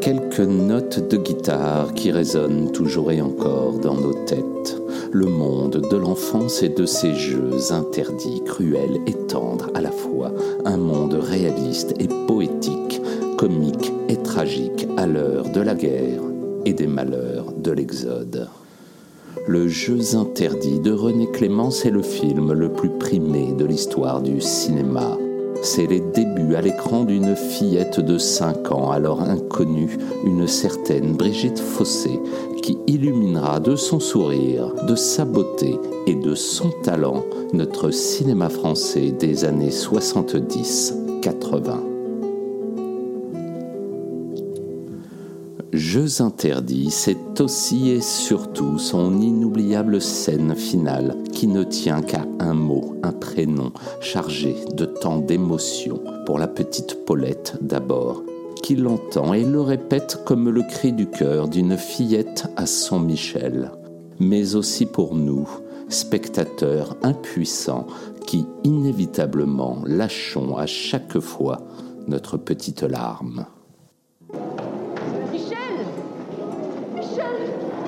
quelques notes de guitare qui résonnent toujours et encore dans nos têtes. Le monde de l'enfance et de ses jeux interdits, cruels et tendres à la fois. Un monde réaliste et poétique, comique et tragique à l'heure de la guerre et des malheurs de l'Exode. Le Jeux interdits de René Clémence est le film le plus primé de l'histoire du cinéma. C'est les débuts à l'écran d'une fillette de 5 ans, alors inconnue, une certaine Brigitte Fossé, qui illuminera de son sourire, de sa beauté et de son talent notre cinéma français des années 70-80. Jeux interdits, c'est aussi et surtout son inoubliable scène finale qui ne tient qu'à un mot, un prénom chargé de tant d'émotions pour la petite Paulette d'abord, qui l'entend et le répète comme le cri du cœur d'une fillette à son Michel, mais aussi pour nous, spectateurs impuissants qui inévitablement lâchons à chaque fois notre petite larme. Michel.